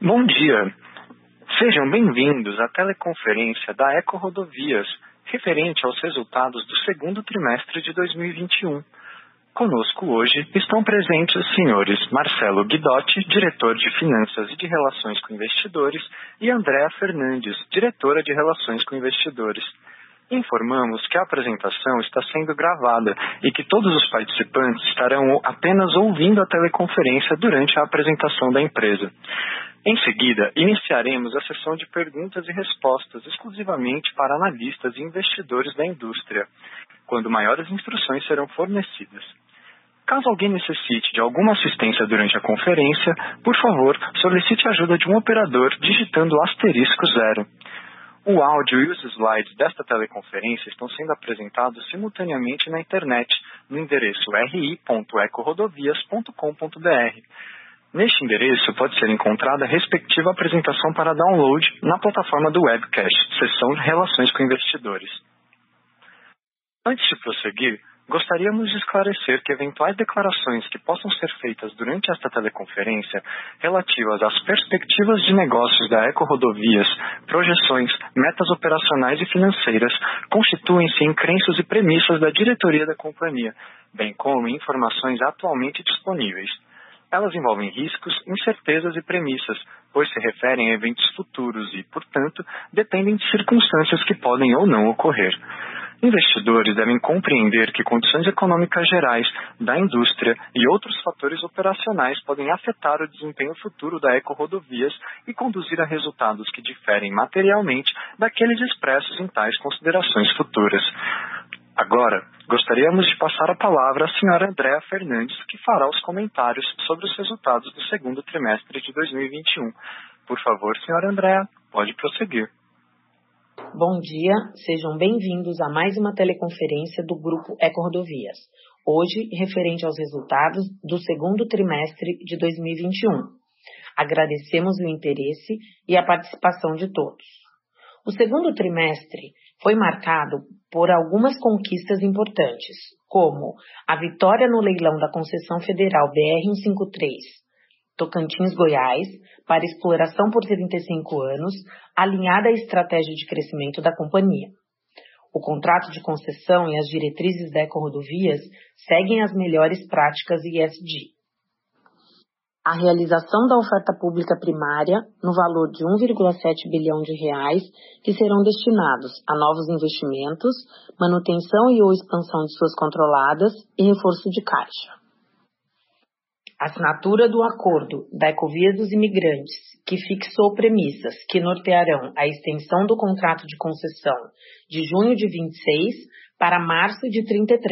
Bom dia. Sejam bem-vindos à teleconferência da Eco Rodovias, referente aos resultados do segundo trimestre de 2021. Conosco hoje estão presentes os senhores Marcelo Guidotti, diretor de Finanças e de Relações com Investidores, e Andréa Fernandes, diretora de Relações com Investidores. Informamos que a apresentação está sendo gravada e que todos os participantes estarão apenas ouvindo a teleconferência durante a apresentação da empresa. Em seguida, iniciaremos a sessão de perguntas e respostas exclusivamente para analistas e investidores da indústria, quando maiores instruções serão fornecidas. Caso alguém necessite de alguma assistência durante a conferência, por favor, solicite a ajuda de um operador digitando asterisco zero. O áudio e os slides desta teleconferência estão sendo apresentados simultaneamente na internet, no endereço ri.ecorodovias.com.br. Neste endereço pode ser encontrada a respectiva apresentação para download na plataforma do webcast, seção Relações com Investidores. Antes de prosseguir, Gostaríamos de esclarecer que eventuais declarações que possam ser feitas durante esta teleconferência relativas às perspectivas de negócios da Eco Rodovias, projeções, metas operacionais e financeiras constituem-se em crenças e premissas da diretoria da companhia, bem como informações atualmente disponíveis. Elas envolvem riscos, incertezas e premissas, pois se referem a eventos futuros e, portanto, dependem de circunstâncias que podem ou não ocorrer. Investidores devem compreender que condições econômicas gerais da indústria e outros fatores operacionais podem afetar o desempenho futuro da Eco-Rodovias e conduzir a resultados que diferem materialmente daqueles expressos em tais considerações futuras. Agora, gostaríamos de passar a palavra à senhora Andréa Fernandes, que fará os comentários sobre os resultados do segundo trimestre de 2021. Por favor, senhora Andréa, pode prosseguir. Bom dia, sejam bem-vindos a mais uma teleconferência do Grupo Eco Rodovias, hoje referente aos resultados do segundo trimestre de 2021. Agradecemos o interesse e a participação de todos. O segundo trimestre foi marcado por algumas conquistas importantes, como a vitória no leilão da concessão federal BR-153 Tocantins, Goiás, para exploração por 35 anos, alinhada à estratégia de crescimento da companhia. O contrato de concessão e as diretrizes da Ecorodovias seguem as melhores práticas ISD. A realização da oferta pública primária no valor de 1,7 bilhão de reais que serão destinados a novos investimentos, manutenção e ou expansão de suas controladas e reforço de caixa. Assinatura do acordo da Ecovia dos Imigrantes, que fixou premissas que nortearão a extensão do contrato de concessão de junho de 26 para março de 33,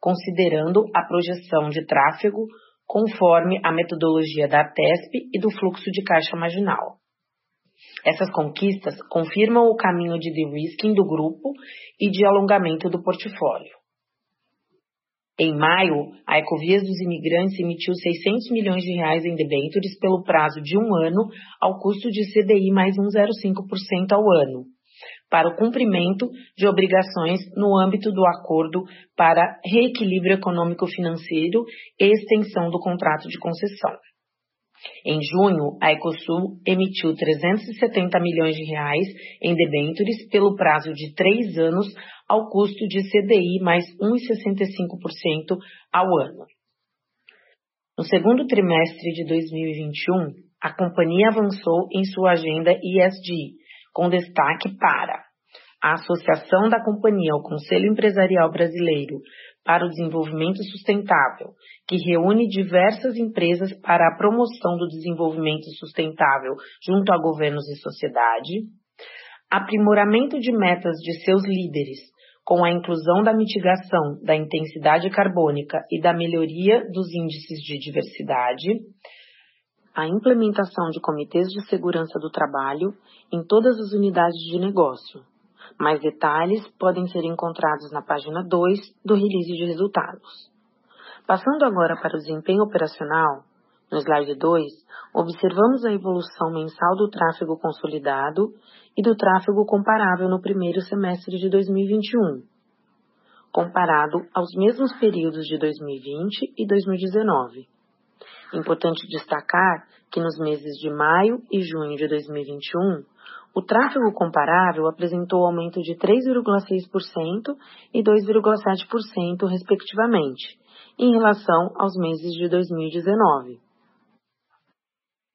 considerando a projeção de tráfego conforme a metodologia da ATESP e do fluxo de caixa marginal. Essas conquistas confirmam o caminho de de-risking do grupo e de alongamento do portfólio. Em maio, a Ecovias dos Imigrantes emitiu 600 milhões de reais em debêntures pelo prazo de um ano ao custo de CDI mais 1,05% ao ano, para o cumprimento de obrigações no âmbito do acordo para reequilíbrio econômico-financeiro e extensão do contrato de concessão. Em junho, a Ecosul emitiu 370 milhões de reais em debêntures pelo prazo de três anos ao custo de CDI mais 1,65% ao ano. No segundo trimestre de 2021, a companhia avançou em sua agenda ESG, com destaque para a associação da companhia ao Conselho Empresarial Brasileiro para o Desenvolvimento Sustentável, que reúne diversas empresas para a promoção do desenvolvimento sustentável junto a governos e sociedade, aprimoramento de metas de seus líderes, com a inclusão da mitigação da intensidade carbônica e da melhoria dos índices de diversidade, a implementação de comitês de segurança do trabalho em todas as unidades de negócio, mais detalhes podem ser encontrados na página 2 do release de resultados. Passando agora para o desempenho operacional, no slide 2, observamos a evolução mensal do tráfego consolidado e do tráfego comparável no primeiro semestre de 2021, comparado aos mesmos períodos de 2020 e 2019. Importante destacar que nos meses de maio e junho de 2021, o tráfego comparável apresentou aumento de 3,6% e 2,7%, respectivamente, em relação aos meses de 2019.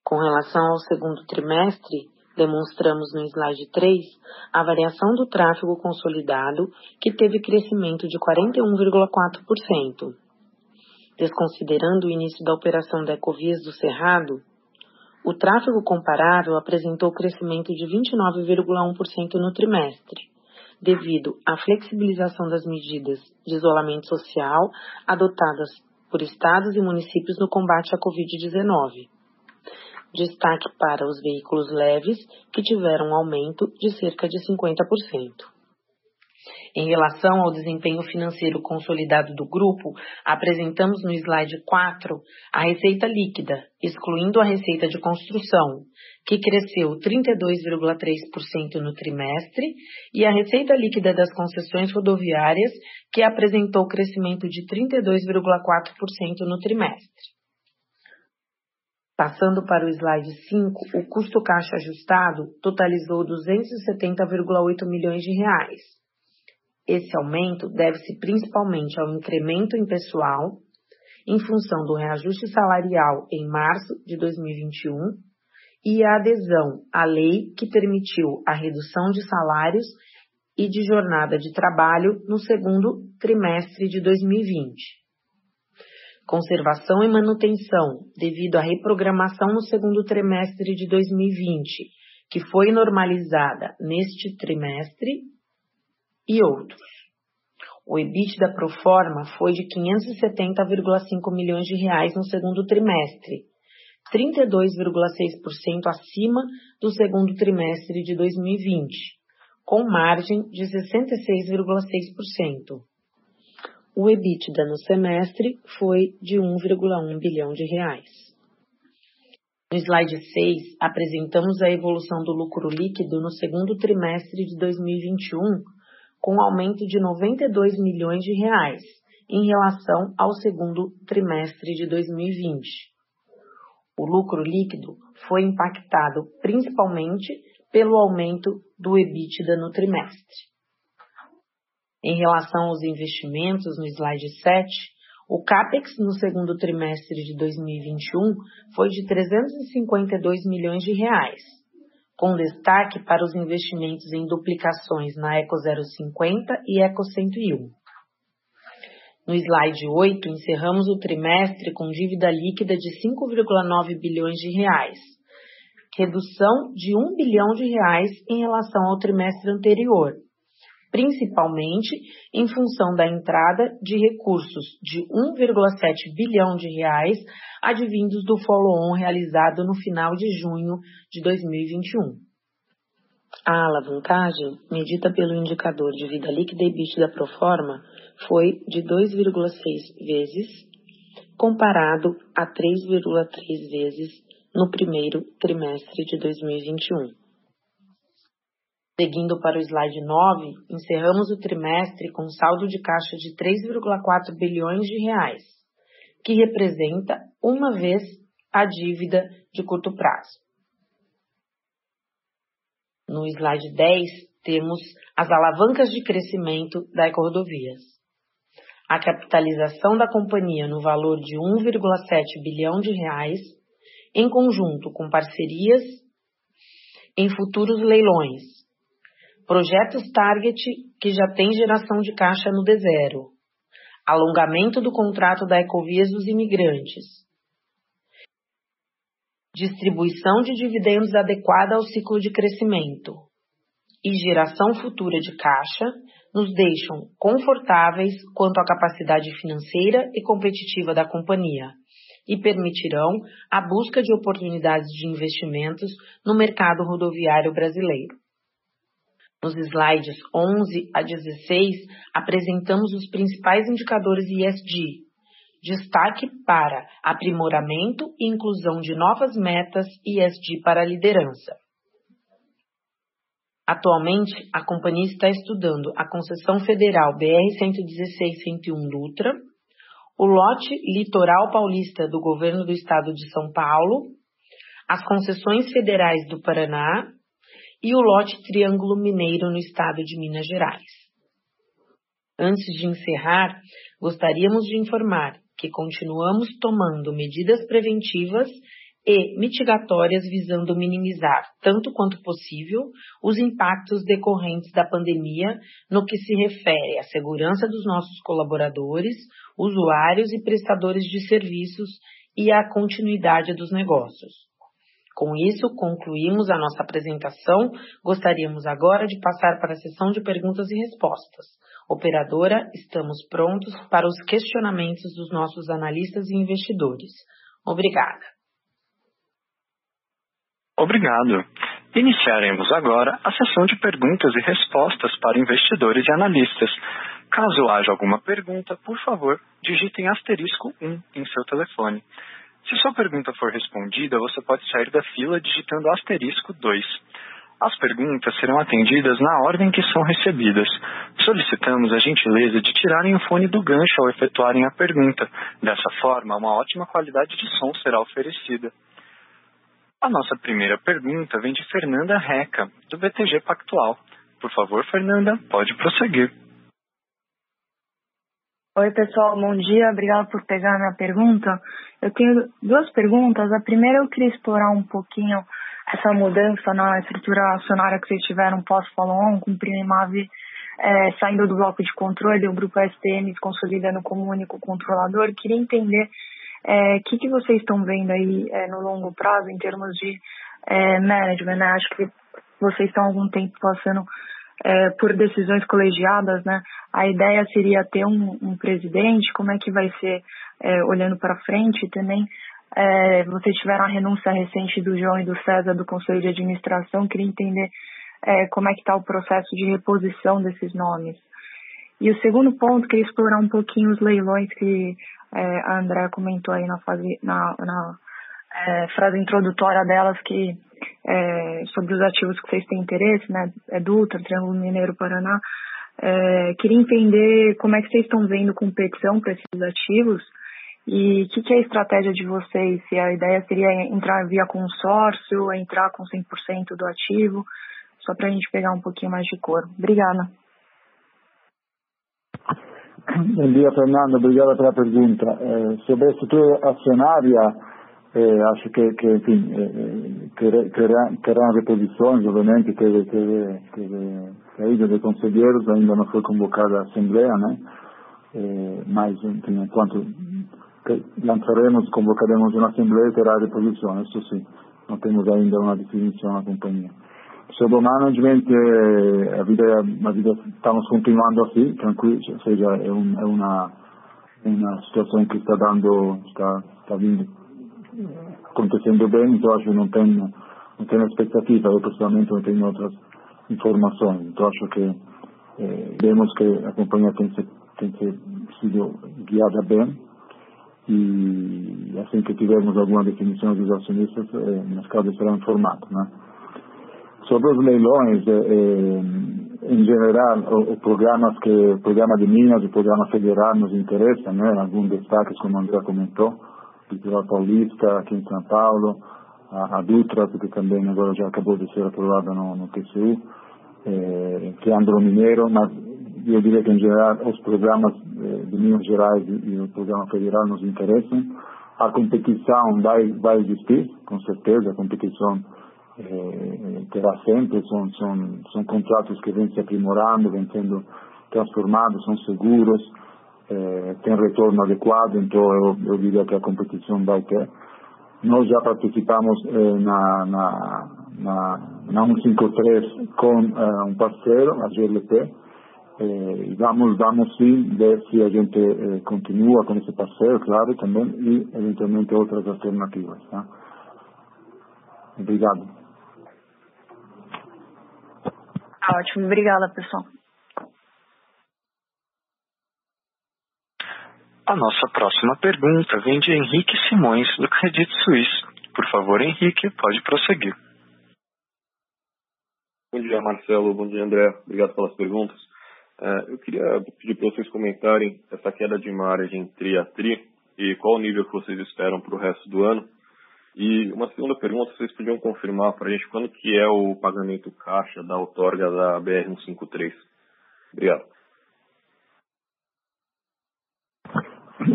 Com relação ao segundo trimestre, demonstramos no slide 3 a variação do tráfego consolidado, que teve crescimento de 41,4%. Desconsiderando o início da operação da Ecovias do Cerrado, o tráfego comparável apresentou crescimento de 29,1% no trimestre, devido à flexibilização das medidas de isolamento social adotadas por estados e municípios no combate à Covid-19. Destaque para os veículos leves, que tiveram um aumento de cerca de 50%. Em relação ao desempenho financeiro consolidado do grupo, apresentamos no slide 4 a receita líquida, excluindo a receita de construção, que cresceu 32,3% no trimestre, e a receita líquida das concessões rodoviárias, que apresentou crescimento de 32,4% no trimestre. Passando para o slide 5, o custo caixa ajustado totalizou 270,8 milhões de reais, esse aumento deve-se principalmente ao incremento em pessoal, em função do reajuste salarial em março de 2021 e a adesão à lei que permitiu a redução de salários e de jornada de trabalho no segundo trimestre de 2020. Conservação e manutenção, devido à reprogramação no segundo trimestre de 2020, que foi normalizada neste trimestre, e outros. O EBITDA pro forma foi de 570,5 milhões de reais no segundo trimestre, 32,6% acima do segundo trimestre de 2020, com margem de 66,6%. O EBITDA no semestre foi de 1,1 bilhão de reais. No slide 6, apresentamos a evolução do lucro líquido no segundo trimestre de 2021 com aumento de 92 milhões de reais em relação ao segundo trimestre de 2020. O lucro líquido foi impactado principalmente pelo aumento do EBITDA no trimestre. Em relação aos investimentos, no slide 7, o CAPEX no segundo trimestre de 2021 foi de 352 milhões de reais, com destaque para os investimentos em duplicações na Eco 050 e Eco 101. No slide 8, encerramos o trimestre com dívida líquida de 5,9 bilhões de reais, redução de 1 bilhão de reais em relação ao trimestre anterior, principalmente em função da entrada de recursos de 1,7 bilhão de reais advindos do follow-on realizado no final de junho de 2021. A alavancagem, medida pelo indicador de vida líquida e EBITDA pro forma, foi de 2,6 vezes, comparado a 3,3 vezes no primeiro trimestre de 2021. Seguindo para o slide 9, encerramos o trimestre com saldo de caixa de 3,4 bilhões de reais, que representa uma vez a dívida de curto prazo. No slide 10, temos as alavancas de crescimento da Ecorodovias. A capitalização da companhia no valor de 1,7 bilhão de reais, em conjunto com parcerias em futuros leilões. Projetos Target que já tem geração de caixa no D0. Alongamento do contrato da Ecovias dos Imigrantes distribuição de dividendos adequada ao ciclo de crescimento e geração futura de caixa nos deixam confortáveis quanto à capacidade financeira e competitiva da companhia e permitirão a busca de oportunidades de investimentos no mercado rodoviário brasileiro. Nos slides 11 a 16, apresentamos os principais indicadores ESG, destaque para aprimoramento e inclusão de novas metas ESG para a liderança. Atualmente, a companhia está estudando a concessão federal BR-116-101 Dutra, o lote litoral paulista do governo do estado de São Paulo, as concessões federais do Paraná e o lote Triângulo Mineiro no estado de Minas Gerais. Antes de encerrar, gostaríamos de informar que continuamos tomando medidas preventivas e mitigatórias visando minimizar, tanto quanto possível, os impactos decorrentes da pandemia no que se refere à segurança dos nossos colaboradores, usuários e prestadores de serviços e à continuidade dos negócios. Com isso, concluímos a nossa apresentação. Gostaríamos agora de passar para a sessão de perguntas e respostas. Operadora, estamos prontos para os questionamentos dos nossos analistas e investidores. Obrigada. Obrigado. Iniciaremos agora a sessão de perguntas e respostas para investidores e analistas. Caso haja alguma pergunta, por favor, digitem asterisco 1 em seu telefone. Se sua pergunta for respondida, você pode sair da fila digitando asterisco 2. As perguntas serão atendidas na ordem que são recebidas. Solicitamos a gentileza de tirarem o fone do gancho ao efetuarem a pergunta. Dessa forma, uma ótima qualidade de som será oferecida. A nossa primeira pergunta vem de Fernanda Reca, do BTG Pactual. Por favor, Fernanda, pode prosseguir. Oi, pessoal, bom dia. Obrigada por pegar a minha pergunta. Eu tenho duas perguntas. A primeira, eu queria explorar um pouquinho essa mudança na estrutura acionária que vocês tiveram pós-follow-on, com o Primave é, saindo do bloco de controle, o grupo STM se consolidando como único controlador. Queria entender o é, que, que vocês estão vendo aí é, no longo prazo em termos de é, management. Né? Acho que vocês estão há algum tempo passando é, por decisões colegiadas, né? A ideia seria ter um, um presidente, como é que vai ser é, olhando para frente também. É, vocês tiveram a renúncia recente do João e do César do Conselho de Administração, queria entender é, como é que está o processo de reposição desses nomes. E o segundo ponto, queria explorar um pouquinho os leilões que é, a André comentou aí na, fase, na, na é, frase introdutória delas, que é, sobre os ativos que vocês têm interesse, né? É Dutra, Triângulo Mineiro, Paraná. É, queria entender como é que vocês estão vendo competição para esses ativos e o que, que, é a estratégia de vocês? Se a ideia seria entrar via consórcio, entrar com 100% do ativo, só para a gente pegar um pouquinho mais de cor. Obrigada. Bom dia, Fernando. Obrigada pela pergunta. É, sobre a estrutura acionária, é, acho que, que enfim, é, terão reposições, obviamente, teve, teve, teve saída de conselheiros, ainda não foi convocada a Assembleia, né? É, mas, enfim, enquanto lançaremos, convocaremos uma Assembleia, terá reposição, isso sim. Não temos ainda uma definição na companhia. Sobre o management, a vida, a vida estamos continuando assim, tranquilo, ou seja, é, um, é uma, uma situação que dando, está, está vindo acontecendo bem, então acho que não tenho, não tenho expectativa, eu pessoalmente não tenho outras informações, então acho que eh, vemos que a companhia tem, se, tem se, sido guiada bem e assim que tivermos alguma definição dos acionistas, eh, o mercado será informado. Né? Sobre os leilões, eh, eh, em geral, os programas que, o programa de Minas, o programa federal nos interessa, né? alguns destaques, como André comentou, Litoral Paulista, aqui em São Paulo, a, a, Dutra, porque também agora já acabou de ser aprovada no, no TCU, é, Triângulo Mineiro, mas eu diria que em geral os programas eh, de Minas Gerais e, e, o programa federal nos interessam. A competição vai, vai existir, com certeza, a competição eh, terá sempre, são, são, são contratos que vêm se aprimorando, vêm sendo transformados, são seguros, eh, tem retorno adequado, então eu, eu diria que a competição vai ter. Nós já participamos eh, na, na, na, na 153 com eh, um parceiro, a GLP, eh, e vamos, vamos sim ver se a gente eh, continua com esse parceiro, claro, também, e eventualmente outras alternativas. Tá? Obrigado. Ótimo, obrigada pessoal. A nossa próxima pergunta vem de Henrique Simões, do Credit Suisse. Por favor, Henrique, pode prosseguir. Bom dia, Marcelo. Bom dia, André. Obrigado pelas perguntas. É, eu queria pedir para vocês comentarem essa queda de margem tri a tri e qual o nível que vocês esperam para o resto do ano. E uma segunda pergunta, vocês podiam confirmar para a gente quando que é o pagamento caixa da outorga da BR-153? Obrigado.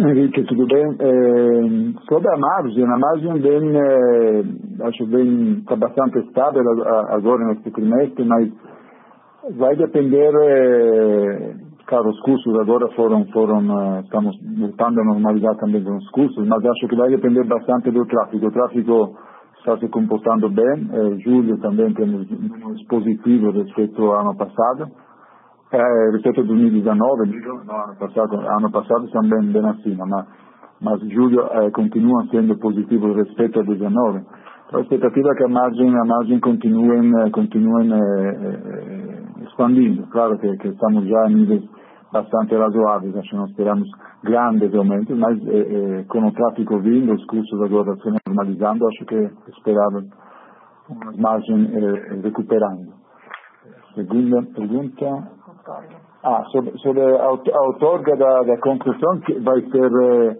Henrique, tudo bem? É, sobre a margem, a margem bem, é, acho bem, está bastante estável agora neste trimestre, mas vai depender, é, claro, os custos agora foram, foram é, estamos voltando a normalizar também com os custos, mas acho que vai depender bastante do tráfego. O tráfego está se comportando bem, é, julho também temos números positivos respeito ao ano passado, é, rispetto al 2019, no, ano passado, ano passado siamo ben, ben acima, ma, ma giugno eh, continua essendo positivo rispetto al 2019. L'aspettativa è che a margine, a margine continuen, continuen eh, expandindo. Claro que, que, estamos já em níveis bastante razoáveis, acho que não esperamos grandes aumentos, mas eh, eh, com o tráfego vindo, os custos agora se normalizando, acho que esperava umas margens eh, recuperando. Segunda pergunta. Ah, sobre, sobre a outorga da, da concessão, que vai ser. Eh,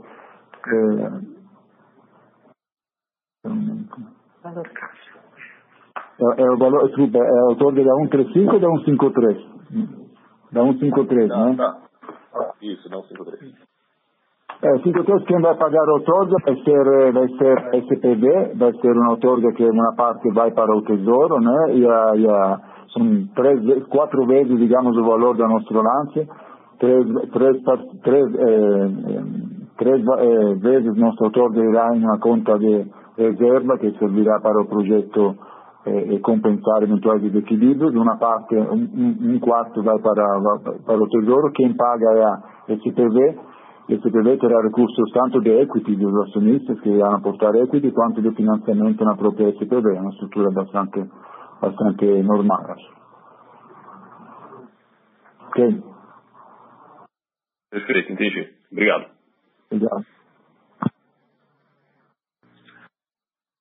eh, é, é, o valor, desculpa, é a outorga da 135 ou da 153? Da 153, tá, né? Tá. Isso, da 153. É, 53 quem vai pagar a outorga vai ser, eh, vai ser a SPV, vai ser uma outorga que uma parte vai para o Tesouro, né? E a, e a são três, quatro vezes, digamos, o valor do nosso lance, três, três, três, eh, três eh, vezes nosso autor irá em uma conta de reserva que servirá para o projeto eh, compensar eventuais desequilíbrios. Uma parte, um, um quarto vai para, para o Tesouro, quem paga é a SPV, SPV terá recursos tanto de equity dos acionistas que irão aportar equity, quanto de financiamento na própria SPV, é uma estrutura bastante bastante normal. Ok? Perfeito, entendi. Obrigado. Obrigado.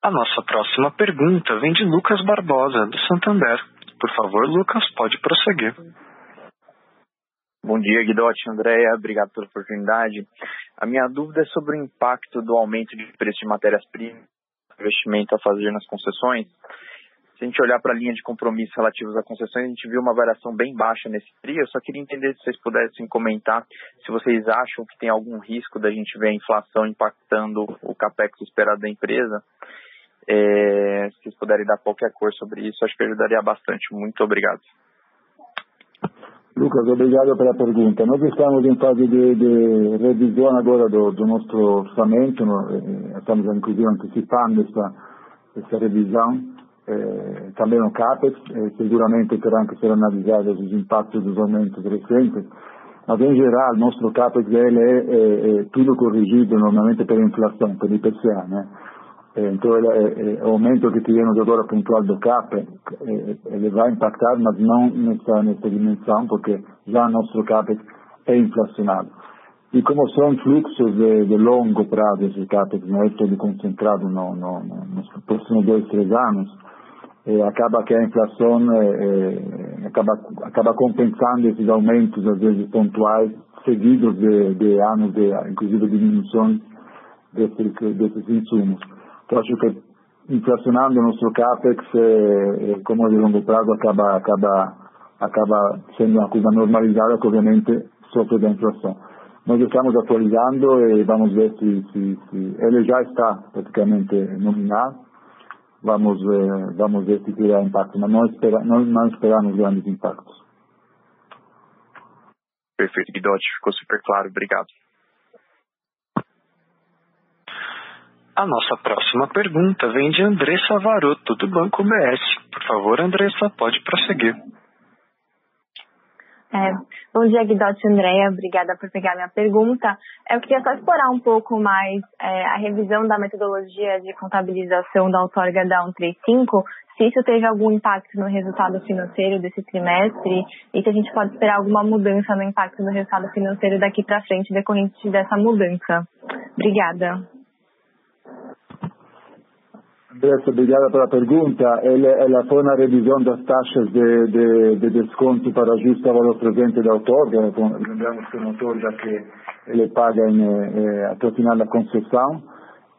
A nossa próxima pergunta vem de Lucas Barbosa, do Santander. Por favor, Lucas, pode prosseguir. Bom dia, Guidotti, Andréia, obrigado pela oportunidade. A minha dúvida é sobre o impacto do aumento de preço de matérias-primas, investimento a fazer nas concessões. Se a gente olhar para a linha de compromisso relativos a concessões, a gente viu uma variação bem baixa nesse TRI. Eu só queria entender se vocês pudessem comentar se vocês acham que tem algum risco da gente ver a inflação impactando o capex esperado da empresa. É, se vocês puderem dar qualquer cor sobre isso, acho que ajudaria bastante. Muito obrigado. Lucas, obrigado pela pergunta. Nós estamos em fase de, de revisão agora do, do nosso orçamento, eh, estamos inclusive antecipando essa, essa revisão eh, também no CAPEX, eh, seguramente terão que ser analisados os impactos dos aumentos recentes, mas em geral, nosso CAPEX ele é, é, é tudo corrigido normalmente pela inflação, pelo IPCA, né? Então, o aumento que tivemos agora pontual do CAP, ele vai impactar, mas não nessa, nessa dimensão, porque já nosso CAPEX é inflacionado. E como são fluxos de, de longo prazo esse CAPEX, não é tudo concentrado no, no, no, nos próximos dois, três anos, eh, acaba que a inflação eh, acaba, acaba compensando esses aumentos, às vezes pontuais, seguidos de, de anos de, inclusive, diminuição desses, desses insumos. Então, acho que inflacionando o nosso CAPEX, eh, como de longo prazo, acaba, acaba, acaba sendo uma coisa normalizada que, obviamente, sofre da inflação. Nós estamos atualizando e vamos ver se, se, se ele já está praticamente nominado vamos, eh, vamos ver se terá impacto, mas não, espera, não, não esperamos grandes impactos. Perfeito, Guidotti, ficou super claro, obrigado. A nossa próxima pergunta vem de Andressa Varoto, do Banco BS. Por favor, Andressa, pode prosseguir. É, bom dia, Guidotti Andréia. Obrigada por pegar minha pergunta. Eu queria só explorar um pouco mais é, a revisão da metodologia de contabilização da outorga da 135, se isso teve algum impacto no resultado financeiro desse trimestre e se a gente pode esperar alguma mudança no impacto no resultado financeiro daqui para frente decorrente dessa mudança. Obrigada. Andrés, obrigada pela pergunta. Ela foi uma revisão das taxas de, de, de desconto para ajuste ao valor presente da outorga. Lembramos que a outorga que ele paga em, eh, até o final da concessão.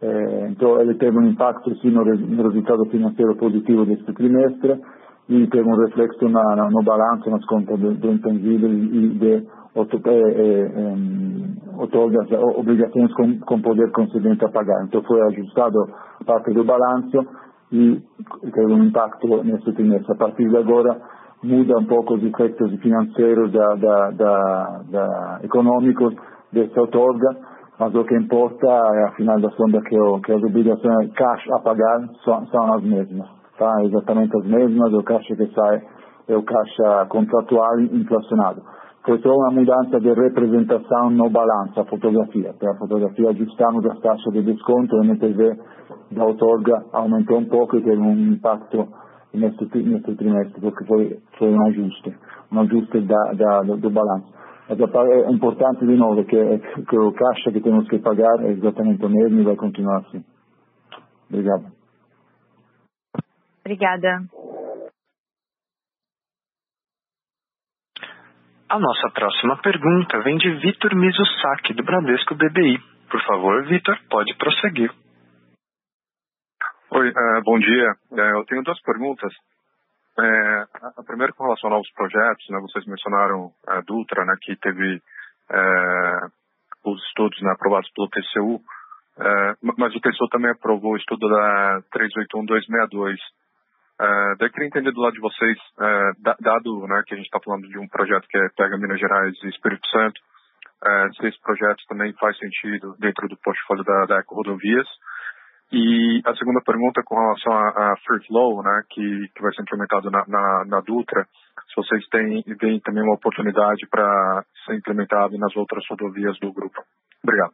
Eh, então, ele teve um impacto sim no, no resultado financeiro positivo deste trimestre e teve um reflexo na, na, no balanço, nas contas do, do intangível e de outorgas, obrigações com, com poder concedente a pagar. Então foi ajustado parte do balanço e teve um impacto nesse trimestre. A partir de agora muda um pouco os efeitos financeiros da, da, da, da econômicos dessa outorga, mas o que importa é, afinal das contas, que, o, que as obrigações cash a pagar são, são as mesmas. Tá? Exatamente as mesmas, o caixa que sai é o caixa contratual inflacionado foi só uma mudança de representação no balanço, a fotografia. Para a fotografia ajustamos as taxas de desconto, o NPV da outorga aumentou um pouco e teve um impacto neste, neste trimestre, porque foi, foi um ajuste, um ajuste da, da, do, do balanço. Mas é importante de novo que, que o caixa que temos que pagar é exatamente o mesmo e vai continuar assim. Obrigado. Obrigada. A nossa próxima pergunta vem de Vitor Mizusaki, do Bradesco BBI. Por favor, Vitor, pode prosseguir. Oi, uh, bom dia. Uh, eu tenho duas perguntas. Uh, a primeira com relação aos projetos, né, vocês mencionaram a Dutra, né, que teve os estudos né, aprovados pelo TCU, mas o TCU também aprovou o estudo da 381262. Uh, daí queria entender do lado de vocês, uh, dado né, que a gente está falando de um projeto que é pega Minas Gerais e Espírito Santo, uh, se esse projeto também faz sentido dentro do portfólio da, da Eco Rodovias. E a segunda pergunta com relação a, a Free Flow, né, que, que vai ser implementado na, na, na Dutra, se vocês têm, têm também uma oportunidade para ser implementado nas outras rodovias do grupo. Obrigado.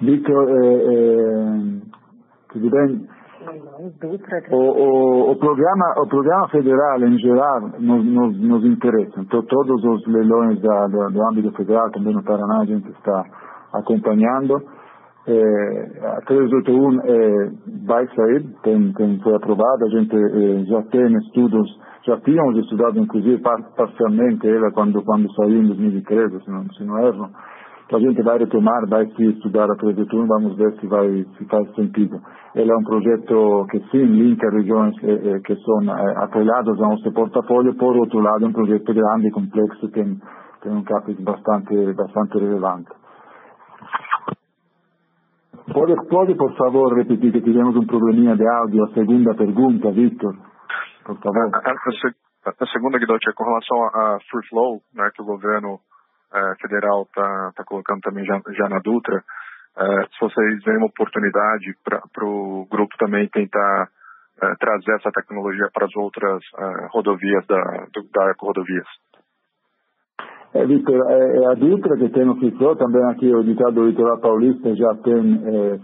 Vitor, eh, bem? O, o, o, programa, o programa federal, em geral, nos, nos, nos interessa. Então, todos os leilões da, da, do âmbito federal, também no Paraná, a gente está acompanhando. É, a 381 é, vai sair, tem, tem, foi aprovada, a gente é, já tem estudos, já tínhamos estudado, inclusive, parcialmente ela quando, quando saiu em 2013, se não, se não erro a gente vai retomar, vai se estudar a projetura, vamos ver se vai se faz sentido. Ele é um projeto que sim linka regiões eh, eh, que são eh, apoiadas ao nosso portfólio, por outro lado é um projeto grande e complexo, tem, tem um CAPEX bastante, bastante relevante. Pode, pode, por favor, repetir que tivemos um probleminha de áudio, a segunda pergunta, Victor, por favor. A, a, a segunda, Guidotti, é com relação a, a Free Flow, né, que o governo uh, federal está tá colocando também já, já na Dutra, uh, se vocês veem uma oportunidade para o grupo também tentar uh, trazer essa tecnologia para as outras rodovias da, do, da rodovias. É, Victor, é, é, a Dutra que tem o Free Flow, também aqui o ditado do litoral paulista já tem é.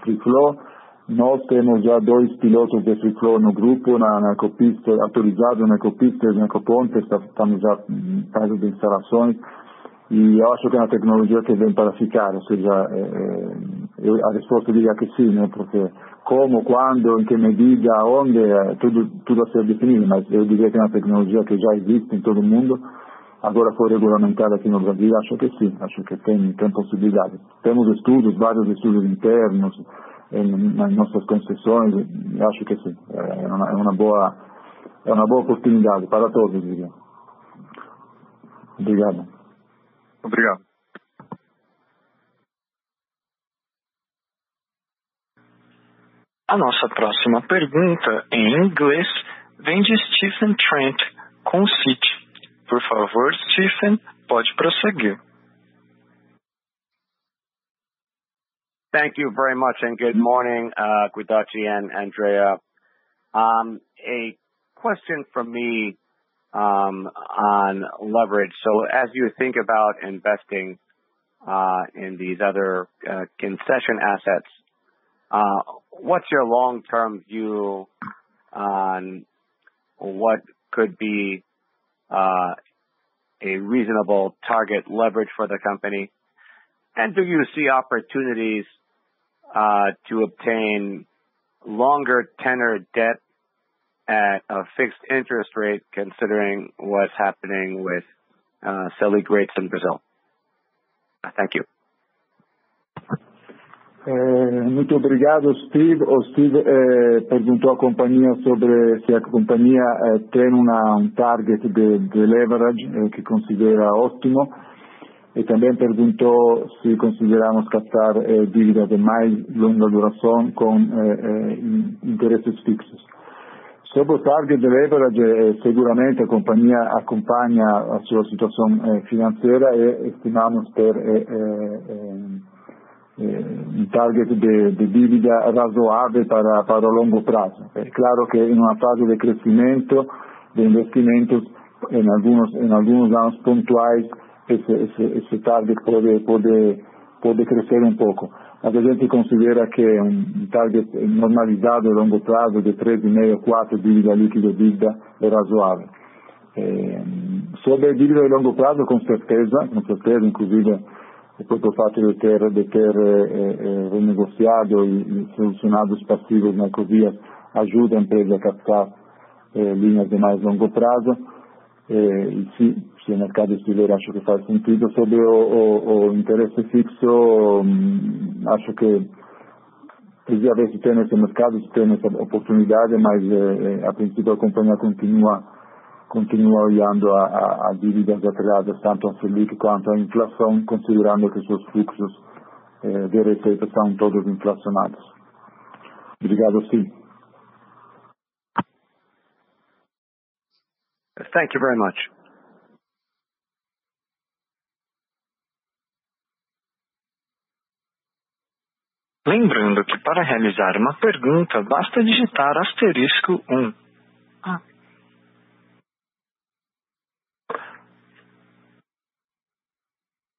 Nós temos já dois pilotos de Free Flow no grupo, na, na Ecopista, na Ecopista e na Ecoponte, estamos já de instalações. E eu acho que é uma tecnologia que vem para ficar, ou seja, é, é, eu, a resposta diria que sim, né? porque como, quando, em que medida, onde, é, tudo, tudo a ser definido, mas eu diria que é uma tecnologia que já existe em todo o mundo, agora foi regulamentada aqui no Brasil, acho que sim, acho que tem, tem possibilidade. Temos estudos, vários estudos internos, em, nas nossas concessões, acho que sim, é uma, é uma, boa, é uma boa oportunidade para todos, diria. Obrigado. Obrigado. A nossa próxima pergunta, em inglês, vem de Stephen Trent, com City. Por favor, Stephen, pode prosseguir. Thank you very much, and good morning, uh, Guidaci and Andrea. Um, a question from me on leverage. So as you think about investing uh, in these other uh, concession assets, uh, what's your long-term view on what could be uh a reasonable target leverage for the company? And do you see opportunities uh, to obtain longer tenor debt at a fixed interest rate, considering what's happening with uh, Selic rates in Brazil? Uh, thank you. É, muito obrigado, Steve. O Steve é, perguntou à companhia sobre se a companhia é, tem um target de leverage que considera ótimo e também perguntou se consideramos captar dívida de mais longa duração com interesses fixos. Sobre o target de leverage, seguramente a companhia acompanha a sua situação financeira e estimamos ter um target de, de dívida razoável para, para o longo prazo. É claro que em uma fase de crescimento de investimentos, em alguns, em alguns esse target pode, pode, pode crescer um pouco. Mas a gente considera que um target normalizado a longo prazo de 3,5, 4 dívida líquida dívida é razoável. É, sobre a dívida de longo prazo, com certeza, com certeza, inclusive o próprio fato de ter, de ter eh, renegociado e, solucionado os passivos na Ecovia ajuda a empresa a eh, linhas de mais longo prazo. Eh, se, o mercado estiver, acho que faz sentido. Sobre o, o, o interesse fixo, hum, acho que precisa ver se tem mercado, se tem essa oportunidade, mas a princípio a companhia continua continua olhando a, a, a dívidas atreladas tanto à Selic quanto à inflação, considerando que seus fluxos eh, de receita são todos inflacionados. Obrigado, sim. Thank you very much. Lembrando que para realizar uma pergunta basta digitar asterisco 1. Ah.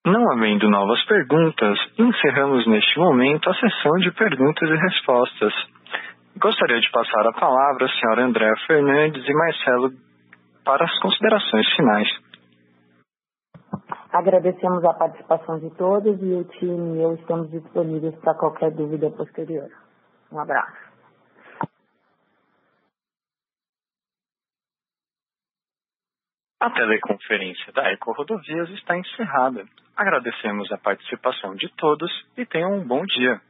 Não havendo novas perguntas, encerramos neste momento a sessão de perguntas e respostas. Gostaria de passar a palavra à senhora Andréa Fernandes e Marcelo para as considerações finais. Agradecemos a participação de todos e o time e eu estamos disponíveis para qualquer dúvida posterior. Um abraço. A teleconferência da Eco Rodovias está encerrada. Agradecemos a participação de todos e tenham um bom dia.